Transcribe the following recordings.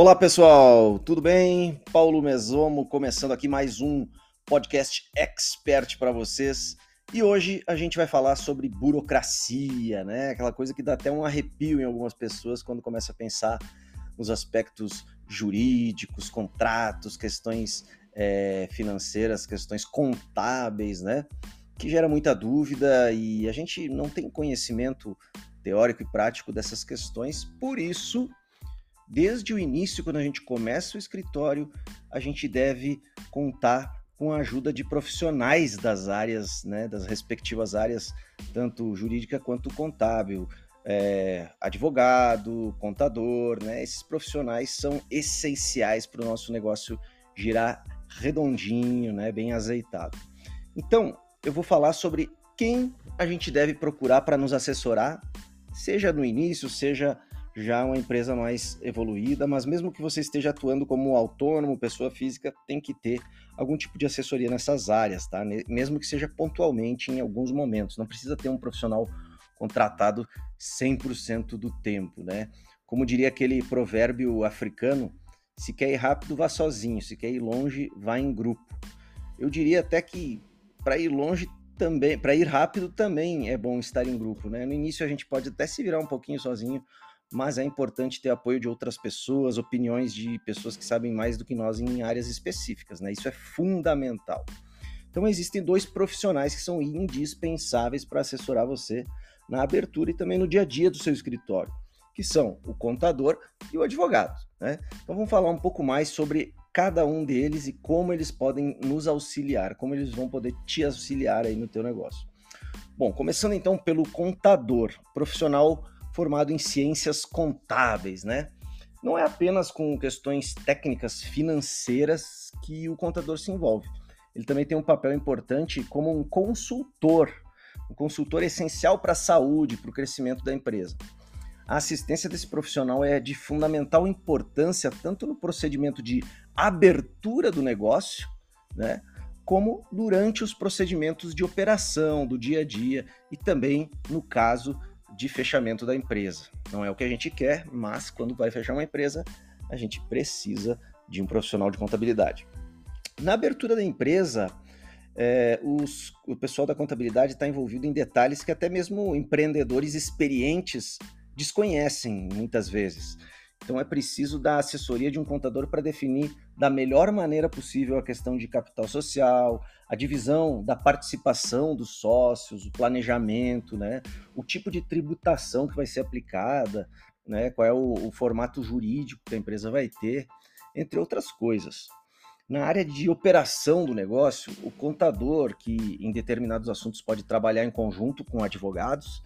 Olá pessoal, tudo bem? Paulo Mesomo começando aqui mais um podcast expert para vocês. E hoje a gente vai falar sobre burocracia, né? Aquela coisa que dá até um arrepio em algumas pessoas quando começa a pensar nos aspectos jurídicos, contratos, questões é, financeiras, questões contábeis, né? Que gera muita dúvida e a gente não tem conhecimento teórico e prático dessas questões, por isso desde o início, quando a gente começa o escritório, a gente deve contar com a ajuda de profissionais das áreas, né, das respectivas áreas, tanto jurídica quanto contábil, é, advogado, contador, né? Esses profissionais são essenciais para o nosso negócio girar redondinho, né, bem azeitado. Então, eu vou falar sobre quem a gente deve procurar para nos assessorar, seja no início, seja já uma empresa mais evoluída, mas mesmo que você esteja atuando como autônomo, pessoa física, tem que ter algum tipo de assessoria nessas áreas, tá? Mesmo que seja pontualmente em alguns momentos. Não precisa ter um profissional contratado 100% do tempo, né? Como diria aquele provérbio africano, se quer ir rápido, vá sozinho, se quer ir longe, vá em grupo. Eu diria até que para ir longe também, para ir rápido também é bom estar em grupo, né? No início a gente pode até se virar um pouquinho sozinho, mas é importante ter apoio de outras pessoas, opiniões de pessoas que sabem mais do que nós em áreas específicas, né? Isso é fundamental. Então existem dois profissionais que são indispensáveis para assessorar você na abertura e também no dia a dia do seu escritório, que são o contador e o advogado, né? Então vamos falar um pouco mais sobre cada um deles e como eles podem nos auxiliar, como eles vão poder te auxiliar aí no teu negócio. Bom, começando então pelo contador, profissional formado em ciências contábeis, né? Não é apenas com questões técnicas financeiras que o contador se envolve. Ele também tem um papel importante como um consultor, um consultor essencial para a saúde, para o crescimento da empresa. A assistência desse profissional é de fundamental importância tanto no procedimento de abertura do negócio, né, como durante os procedimentos de operação do dia a dia e também no caso de fechamento da empresa. Não é o que a gente quer, mas quando vai fechar uma empresa, a gente precisa de um profissional de contabilidade. Na abertura da empresa, é, os, o pessoal da contabilidade está envolvido em detalhes que até mesmo empreendedores experientes desconhecem muitas vezes. Então é preciso da assessoria de um contador para definir da melhor maneira possível a questão de capital social, a divisão da participação dos sócios, o planejamento, né, o tipo de tributação que vai ser aplicada, né, qual é o, o formato jurídico que a empresa vai ter, entre outras coisas. Na área de operação do negócio, o contador, que em determinados assuntos pode trabalhar em conjunto com advogados,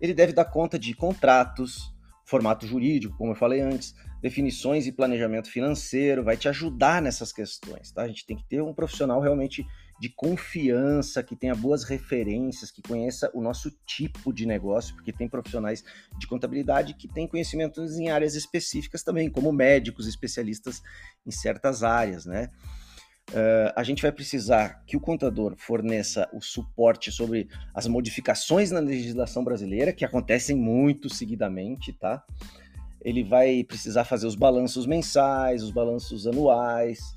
ele deve dar conta de contratos, formato jurídico, como eu falei antes, definições e planejamento financeiro, vai te ajudar nessas questões, tá? A gente tem que ter um profissional realmente de confiança, que tenha boas referências, que conheça o nosso tipo de negócio, porque tem profissionais de contabilidade que têm conhecimentos em áreas específicas também, como médicos, especialistas em certas áreas, né? Uh, a gente vai precisar que o contador forneça o suporte sobre as modificações na legislação brasileira, que acontecem muito seguidamente, tá? Ele vai precisar fazer os balanços mensais, os balanços anuais,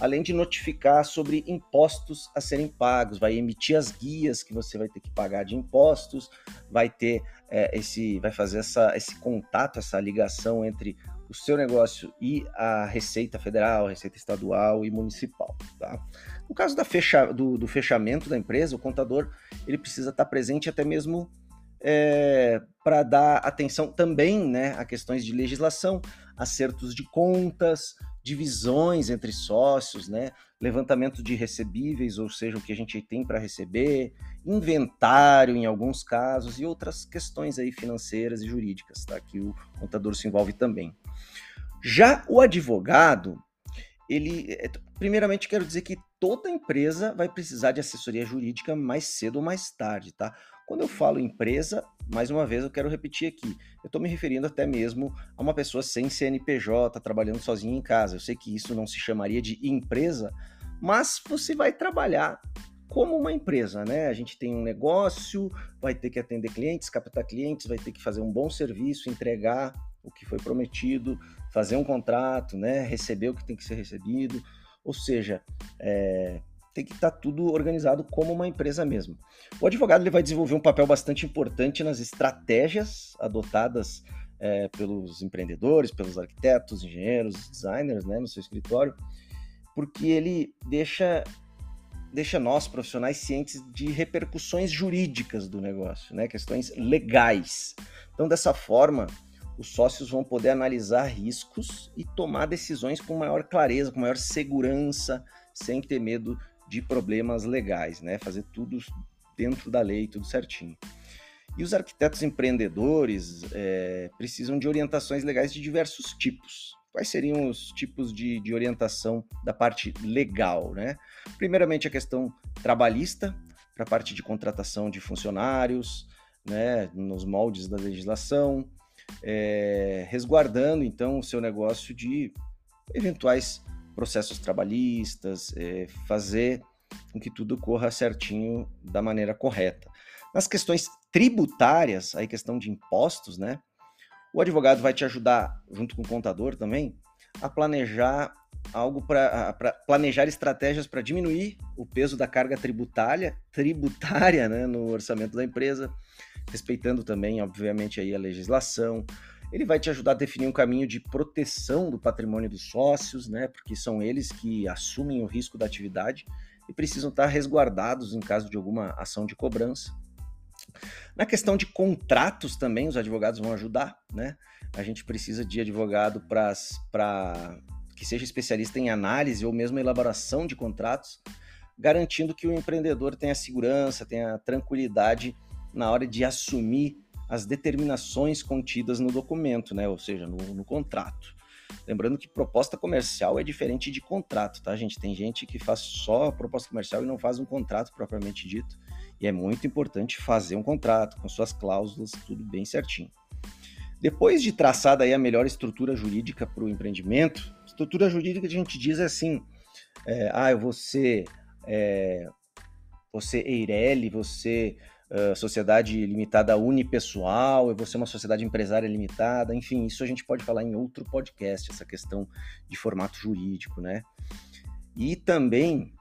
além de notificar sobre impostos a serem pagos, vai emitir as guias que você vai ter que pagar de impostos, vai ter é, esse, vai fazer essa, esse contato, essa ligação entre o seu negócio e a Receita Federal, Receita Estadual e Municipal. Tá? No caso da fecha, do, do fechamento da empresa, o contador ele precisa estar presente até mesmo é, para dar atenção também né, a questões de legislação, acertos de contas, divisões entre sócios, né, levantamento de recebíveis, ou seja, o que a gente tem para receber, inventário em alguns casos e outras questões aí financeiras e jurídicas, tá? Que o contador se envolve também. Já o advogado, ele, é, primeiramente quero dizer que toda empresa vai precisar de assessoria jurídica mais cedo ou mais tarde, tá? Quando eu falo empresa, mais uma vez eu quero repetir aqui, eu estou me referindo até mesmo a uma pessoa sem CNPJ, trabalhando sozinha em casa. Eu sei que isso não se chamaria de empresa, mas você vai trabalhar como uma empresa, né? A gente tem um negócio, vai ter que atender clientes, captar clientes, vai ter que fazer um bom serviço, entregar o que foi prometido, fazer um contrato, né, receber o que tem que ser recebido, ou seja, é, tem que estar tá tudo organizado como uma empresa mesmo. O advogado ele vai desenvolver um papel bastante importante nas estratégias adotadas é, pelos empreendedores, pelos arquitetos, engenheiros, designers, né, no seu escritório, porque ele deixa deixa nós profissionais cientes de repercussões jurídicas do negócio, né, questões legais. Então, dessa forma, os sócios vão poder analisar riscos e tomar decisões com maior clareza, com maior segurança, sem ter medo de problemas legais, né? Fazer tudo dentro da lei, tudo certinho. E os arquitetos empreendedores é, precisam de orientações legais de diversos tipos. Quais seriam os tipos de, de orientação da parte legal? Né? Primeiramente, a questão trabalhista, para a parte de contratação de funcionários, né, nos moldes da legislação, é, resguardando então o seu negócio de eventuais processos trabalhistas, é, fazer com que tudo corra certinho da maneira correta. Nas questões tributárias, aí questão de impostos, né? O advogado vai te ajudar, junto com o contador também, a planejar algo para planejar estratégias para diminuir o peso da carga tributária, tributária né, no orçamento da empresa, respeitando também, obviamente, aí a legislação. Ele vai te ajudar a definir um caminho de proteção do patrimônio dos sócios, né, porque são eles que assumem o risco da atividade e precisam estar resguardados em caso de alguma ação de cobrança. Na questão de contratos também, os advogados vão ajudar, né? A gente precisa de advogado para que seja especialista em análise ou mesmo elaboração de contratos, garantindo que o empreendedor tenha segurança, tenha tranquilidade na hora de assumir as determinações contidas no documento, né? Ou seja, no, no contrato. Lembrando que proposta comercial é diferente de contrato, tá, gente? Tem gente que faz só proposta comercial e não faz um contrato propriamente dito. E é muito importante fazer um contrato com suas cláusulas, tudo bem certinho. Depois de traçada aí a melhor estrutura jurídica para o empreendimento, estrutura jurídica a gente diz assim, é, ah, eu vou ser, é, você Eireli, você uh, sociedade limitada unipessoal, eu vou ser uma sociedade empresária limitada, enfim, isso a gente pode falar em outro podcast, essa questão de formato jurídico, né? E também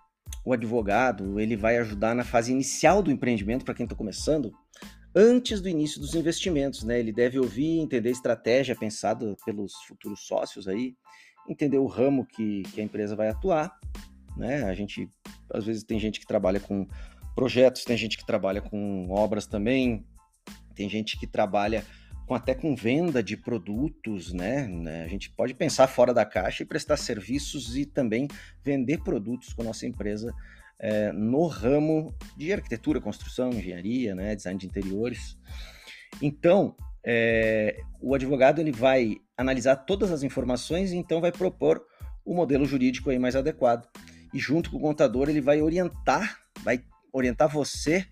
o advogado ele vai ajudar na fase inicial do empreendimento para quem está começando, antes do início dos investimentos, né? Ele deve ouvir, entender a estratégia pensada pelos futuros sócios aí, entender o ramo que, que a empresa vai atuar, né? A gente às vezes tem gente que trabalha com projetos, tem gente que trabalha com obras também, tem gente que trabalha com, até com venda de produtos, né? né? A gente pode pensar fora da caixa e prestar serviços e também vender produtos com a nossa empresa é, no ramo de arquitetura, construção, engenharia, né? design de interiores. Então, é, o advogado ele vai analisar todas as informações e então vai propor o modelo jurídico aí mais adequado. E junto com o contador ele vai orientar, vai orientar você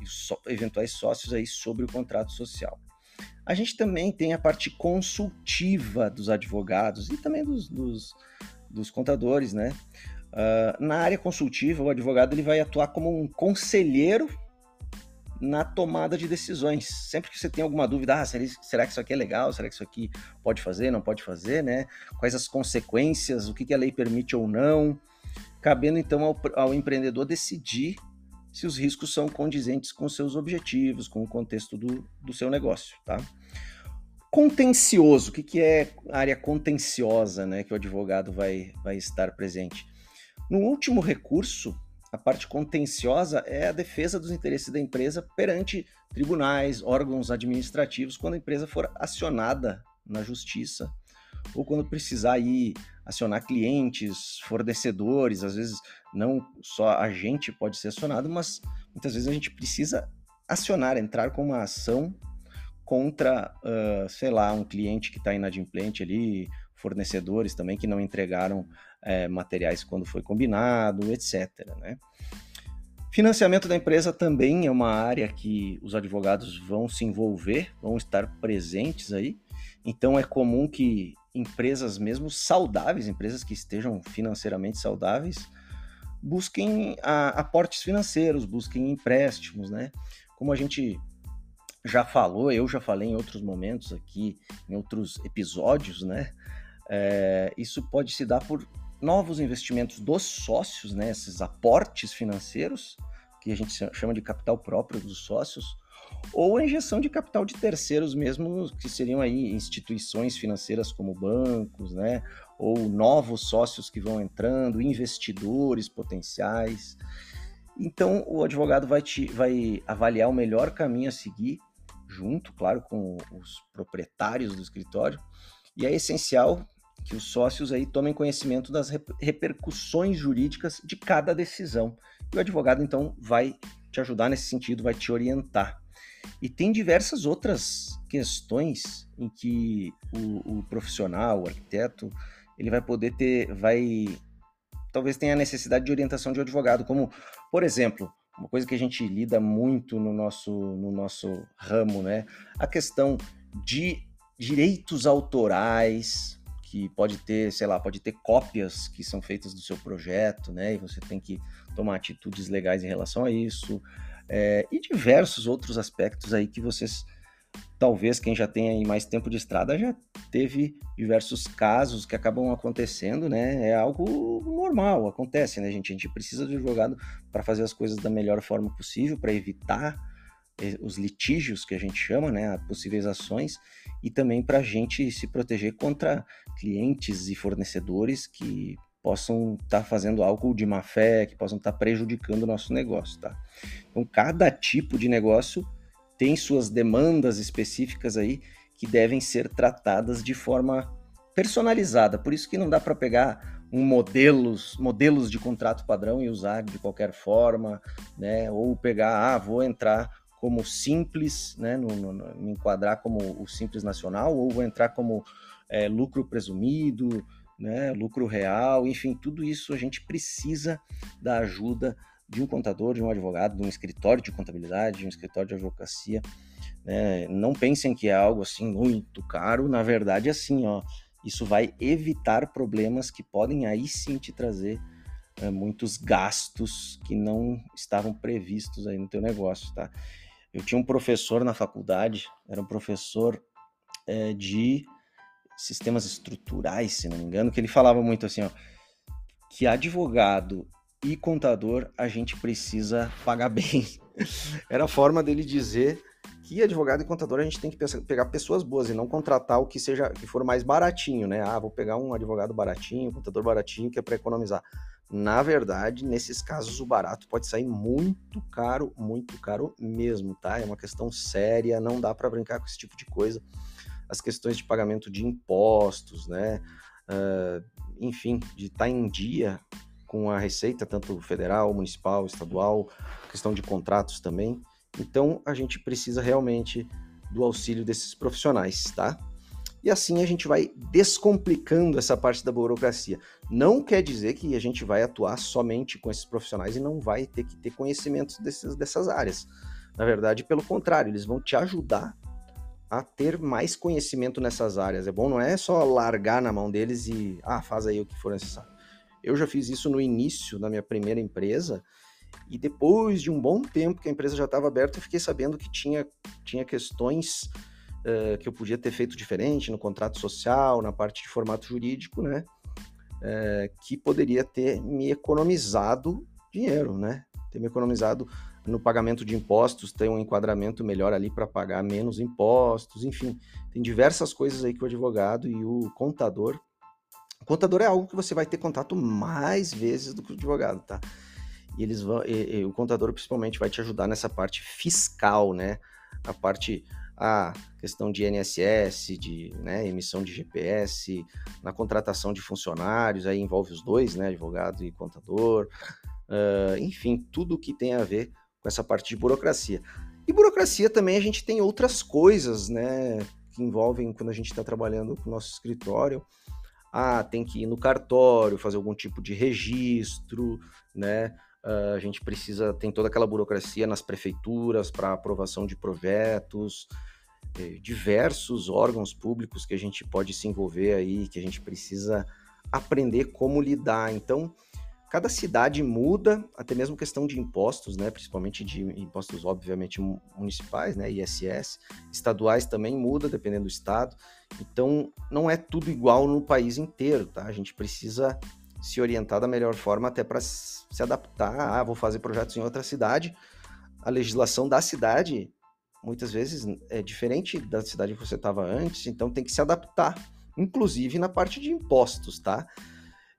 e so, eventuais sócios aí sobre o contrato social. A gente também tem a parte consultiva dos advogados e também dos, dos, dos contadores, né? Uh, na área consultiva, o advogado ele vai atuar como um conselheiro na tomada de decisões. Sempre que você tem alguma dúvida, ah, será que isso aqui é legal? Será que isso aqui pode fazer, não pode fazer, né? Quais as consequências, o que, a lei permite ou não? Cabendo então ao, ao empreendedor decidir se os riscos são condizentes com seus objetivos, com o contexto do, do seu negócio, tá? Contencioso, o que, que é área contenciosa, né, que o advogado vai, vai estar presente? No último recurso, a parte contenciosa é a defesa dos interesses da empresa perante tribunais, órgãos administrativos, quando a empresa for acionada na justiça ou quando precisar ir acionar clientes, fornecedores, às vezes não só a gente pode ser acionado, mas muitas vezes a gente precisa acionar, entrar com uma ação contra, uh, sei lá, um cliente que está inadimplente ali, fornecedores também que não entregaram é, materiais quando foi combinado, etc. Né? Financiamento da empresa também é uma área que os advogados vão se envolver, vão estar presentes aí. Então é comum que empresas mesmo saudáveis, empresas que estejam financeiramente saudáveis, busquem a, aportes financeiros, busquem empréstimos, né? Como a gente já falou, eu já falei em outros momentos aqui, em outros episódios, né? É, isso pode se dar por novos investimentos dos sócios, né? Esses aportes financeiros, que a gente chama de capital próprio dos sócios, ou a injeção de capital de terceiros mesmo, que seriam aí instituições financeiras como bancos, né? Ou novos sócios que vão entrando, investidores potenciais. Então, o advogado vai, te, vai avaliar o melhor caminho a seguir, junto, claro, com os proprietários do escritório, e é essencial que os sócios aí tomem conhecimento das repercussões jurídicas de cada decisão. E o advogado, então, vai te ajudar nesse sentido, vai te orientar. E tem diversas outras questões em que o, o profissional, o arquiteto, ele vai poder ter, vai talvez tenha a necessidade de orientação de um advogado, como, por exemplo, uma coisa que a gente lida muito no nosso, no nosso ramo, né? A questão de direitos autorais, que pode ter, sei lá, pode ter cópias que são feitas do seu projeto, né? E você tem que tomar atitudes legais em relação a isso é, e diversos outros aspectos aí que vocês, talvez quem já tem aí mais tempo de estrada já teve diversos casos que acabam acontecendo, né? É algo normal, acontece, né, gente? A gente precisa do advogado para fazer as coisas da melhor forma possível, para evitar eh, os litígios que a gente chama, né, possíveis ações, e também para a gente se proteger contra clientes e fornecedores que possam estar tá fazendo algo de má fé, que possam estar tá prejudicando o nosso negócio, tá? Então, cada tipo de negócio tem suas demandas específicas aí que devem ser tratadas de forma personalizada. Por isso que não dá para pegar um modelos, modelos de contrato padrão e usar de qualquer forma, né? Ou pegar, ah, vou entrar como simples, né? No, no, no me enquadrar como o simples nacional, ou vou entrar como é, lucro presumido, né, lucro real, enfim, tudo isso a gente precisa da ajuda de um contador, de um advogado, de um escritório de contabilidade, de um escritório de advocacia. Né? Não pensem que é algo assim muito caro, na verdade, assim, ó, isso vai evitar problemas que podem aí sim te trazer é, muitos gastos que não estavam previstos aí no teu negócio, tá? Eu tinha um professor na faculdade, era um professor é, de sistemas estruturais, se não me engano, que ele falava muito assim, ó, que advogado e contador a gente precisa pagar bem. Era a forma dele dizer que advogado e contador a gente tem que pegar pessoas boas e não contratar o que seja que for mais baratinho, né? Ah, vou pegar um advogado baratinho, contador baratinho que é para economizar. Na verdade, nesses casos o barato pode sair muito caro, muito caro mesmo, tá? É uma questão séria, não dá para brincar com esse tipo de coisa as questões de pagamento de impostos, né? Uh, enfim, de estar tá em dia com a receita, tanto federal, municipal, estadual, questão de contratos também. Então, a gente precisa realmente do auxílio desses profissionais, tá? E assim a gente vai descomplicando essa parte da burocracia. Não quer dizer que a gente vai atuar somente com esses profissionais e não vai ter que ter conhecimento desses, dessas áreas. Na verdade, pelo contrário, eles vão te ajudar a ter mais conhecimento nessas áreas. É bom, não é só largar na mão deles e, ah, faz aí o que for necessário. Eu já fiz isso no início da minha primeira empresa e depois de um bom tempo que a empresa já estava aberta, eu fiquei sabendo que tinha, tinha questões uh, que eu podia ter feito diferente no contrato social, na parte de formato jurídico, né? Uh, que poderia ter me economizado dinheiro, né? Ter me economizado no pagamento de impostos, tem um enquadramento melhor ali para pagar menos impostos, enfim, tem diversas coisas aí que o advogado e o contador. O contador é algo que você vai ter contato mais vezes do que o advogado, tá? E eles vão, e, e, o contador principalmente vai te ajudar nessa parte fiscal, né? A parte a questão de INSS, de né, emissão de GPS, na contratação de funcionários, aí envolve os dois, né, advogado e contador, uh, enfim, tudo que tem a ver com essa parte de burocracia. E burocracia também a gente tem outras coisas, né, que envolvem quando a gente está trabalhando com o nosso escritório. Ah, tem que ir no cartório, fazer algum tipo de registro, né? Uh, a gente precisa, tem toda aquela burocracia nas prefeituras para aprovação de projetos, eh, diversos órgãos públicos que a gente pode se envolver aí, que a gente precisa aprender como lidar. Então, cada cidade muda, até mesmo questão de impostos, né? Principalmente de impostos, obviamente, municipais, né? ISS, estaduais também muda, dependendo do estado. Então, não é tudo igual no país inteiro, tá? A gente precisa se orientar da melhor forma até para se adaptar. Ah, vou fazer projetos em outra cidade. A legislação da cidade muitas vezes é diferente da cidade que você estava antes, então tem que se adaptar, inclusive na parte de impostos, tá?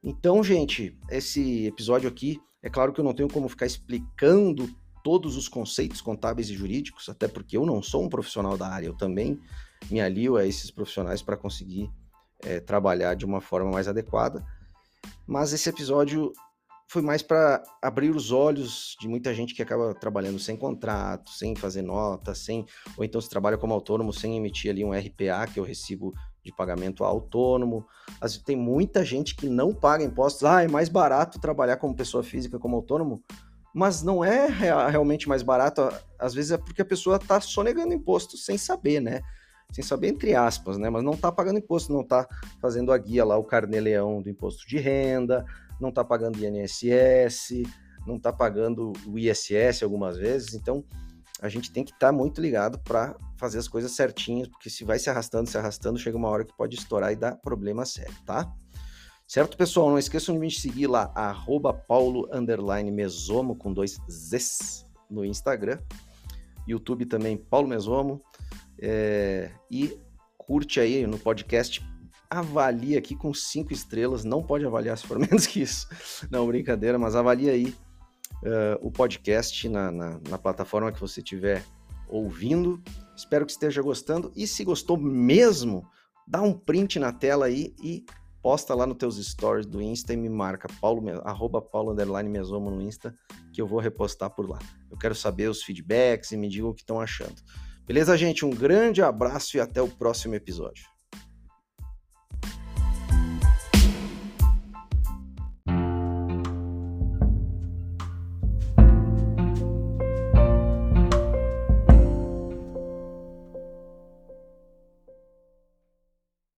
Então, gente, esse episódio aqui, é claro que eu não tenho como ficar explicando todos os conceitos contábeis e jurídicos, até porque eu não sou um profissional da área, eu também me alio a esses profissionais para conseguir é, trabalhar de uma forma mais adequada. Mas esse episódio foi mais para abrir os olhos de muita gente que acaba trabalhando sem contrato, sem fazer nota, sem ou então se trabalha como autônomo sem emitir ali um RPA que eu recebo de pagamento autônomo. Tem muita gente que não paga impostos. Ah, é mais barato trabalhar como pessoa física como autônomo, mas não é realmente mais barato. Às vezes é porque a pessoa está sonegando imposto sem saber, né? sem saber entre aspas, né? Mas não está pagando imposto, não está fazendo a guia lá, o carnê-leão do imposto de renda, não está pagando INSS, não está pagando o ISS algumas vezes. Então, a gente tem que estar tá muito ligado para fazer as coisas certinhas, porque se vai se arrastando, se arrastando, chega uma hora que pode estourar e dar problema sério, tá? Certo, pessoal? Não esqueçam de me seguir lá, arroba paulo, mesomo, com dois Zs no Instagram. YouTube também, Paulo Mesomo. É, e curte aí no podcast, avalia aqui com cinco estrelas. Não pode avaliar se for menos que isso. Não, brincadeira, mas avalia aí uh, o podcast na, na, na plataforma que você estiver ouvindo. Espero que esteja gostando. E se gostou mesmo, dá um print na tela aí e posta lá nos teus stories do Insta e me marca paulo, arroba paulo mesomo no Insta, que eu vou repostar por lá. Eu quero saber os feedbacks e me digam o que estão achando. Beleza, gente? Um grande abraço e até o próximo episódio.